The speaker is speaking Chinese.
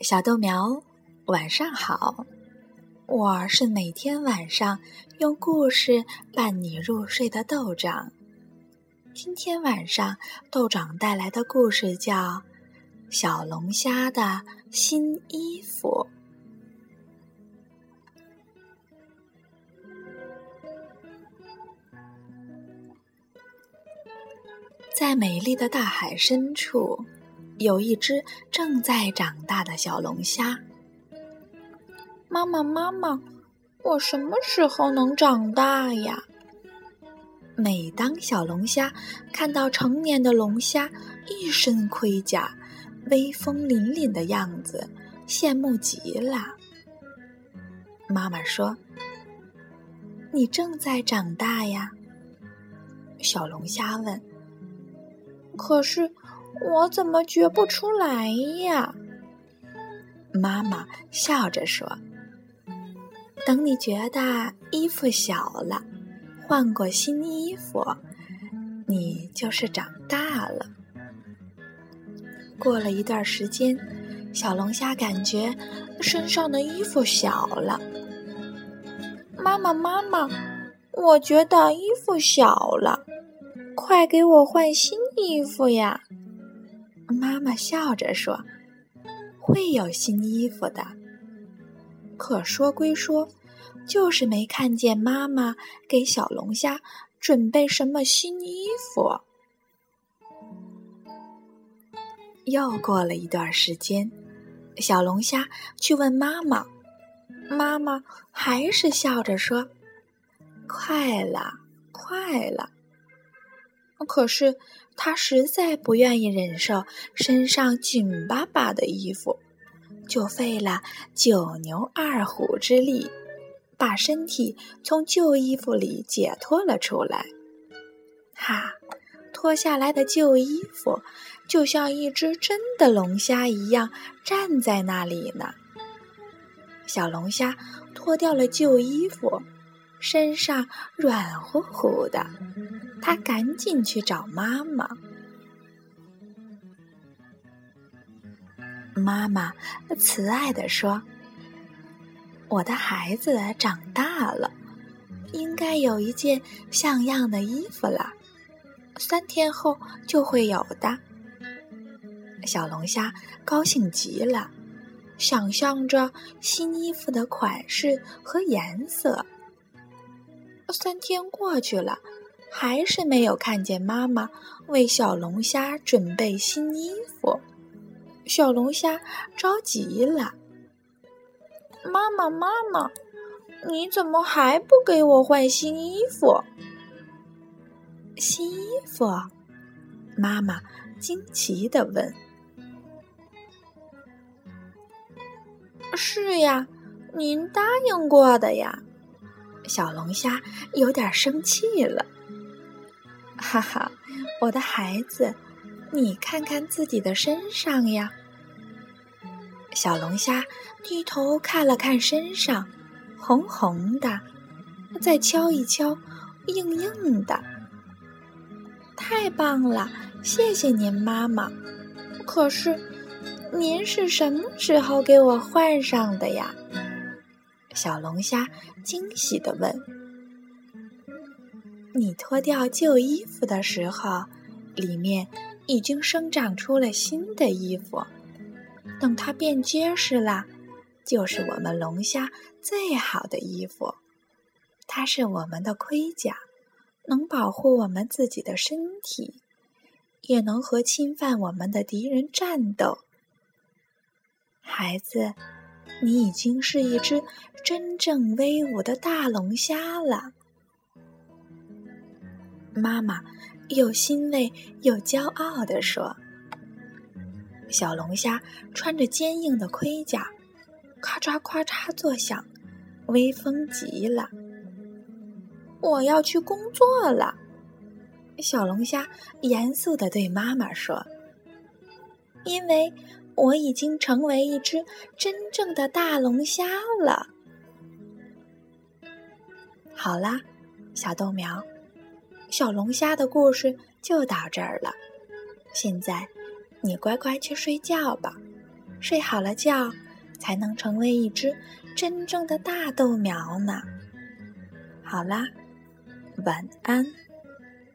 小豆苗，晚上好！我是每天晚上用故事伴你入睡的豆长。今天晚上豆长带来的故事叫《小龙虾的新衣服》。在美丽的大海深处。有一只正在长大的小龙虾。妈妈，妈妈，我什么时候能长大呀？每当小龙虾看到成年的龙虾一身盔甲、威风凛凛的样子，羡慕极了。妈妈说：“你正在长大呀。”小龙虾问：“可是？”我怎么觉不出来呀？妈妈笑着说：“等你觉得衣服小了，换过新衣服，你就是长大了。”过了一段时间，小龙虾感觉身上的衣服小了。妈妈，妈妈，我觉得衣服小了，快给我换新衣服呀！妈妈笑着说：“会有新衣服的。”可说归说，就是没看见妈妈给小龙虾准备什么新衣服。又过了一段时间，小龙虾去问妈妈，妈妈还是笑着说：“快了，快了。”可是。他实在不愿意忍受身上紧巴巴的衣服，就费了九牛二虎之力，把身体从旧衣服里解脱了出来。哈，脱下来的旧衣服就像一只真的龙虾一样站在那里呢。小龙虾脱掉了旧衣服，身上软乎乎的。他赶紧去找妈妈。妈妈慈爱地说：“我的孩子长大了，应该有一件像样的衣服了。三天后就会有的。”小龙虾高兴极了，想象着新衣服的款式和颜色。三天过去了。还是没有看见妈妈为小龙虾准备新衣服，小龙虾着急了。妈妈，妈妈，你怎么还不给我换新衣服？新衣服？妈妈惊奇的问。是呀，您答应过的呀。小龙虾有点生气了。哈哈，我的孩子，你看看自己的身上呀。小龙虾低头看了看身上，红红的，再敲一敲，硬硬的。太棒了，谢谢您，妈妈。可是，您是什么时候给我换上的呀？小龙虾惊喜地问。你脱掉旧衣服的时候，里面已经生长出了新的衣服。等它变结实了，就是我们龙虾最好的衣服。它是我们的盔甲，能保护我们自己的身体，也能和侵犯我们的敌人战斗。孩子，你已经是一只真正威武的大龙虾了。妈妈又欣慰又骄傲地说：“小龙虾穿着坚硬的盔甲，咔嚓咔嚓作响，威风极了。我要去工作了。”小龙虾严肃地对妈妈说：“因为我已经成为一只真正的大龙虾了。”好啦，小豆苗。小龙虾的故事就到这儿了，现在你乖乖去睡觉吧，睡好了觉，才能成为一只真正的大豆苗呢。好啦，晚安。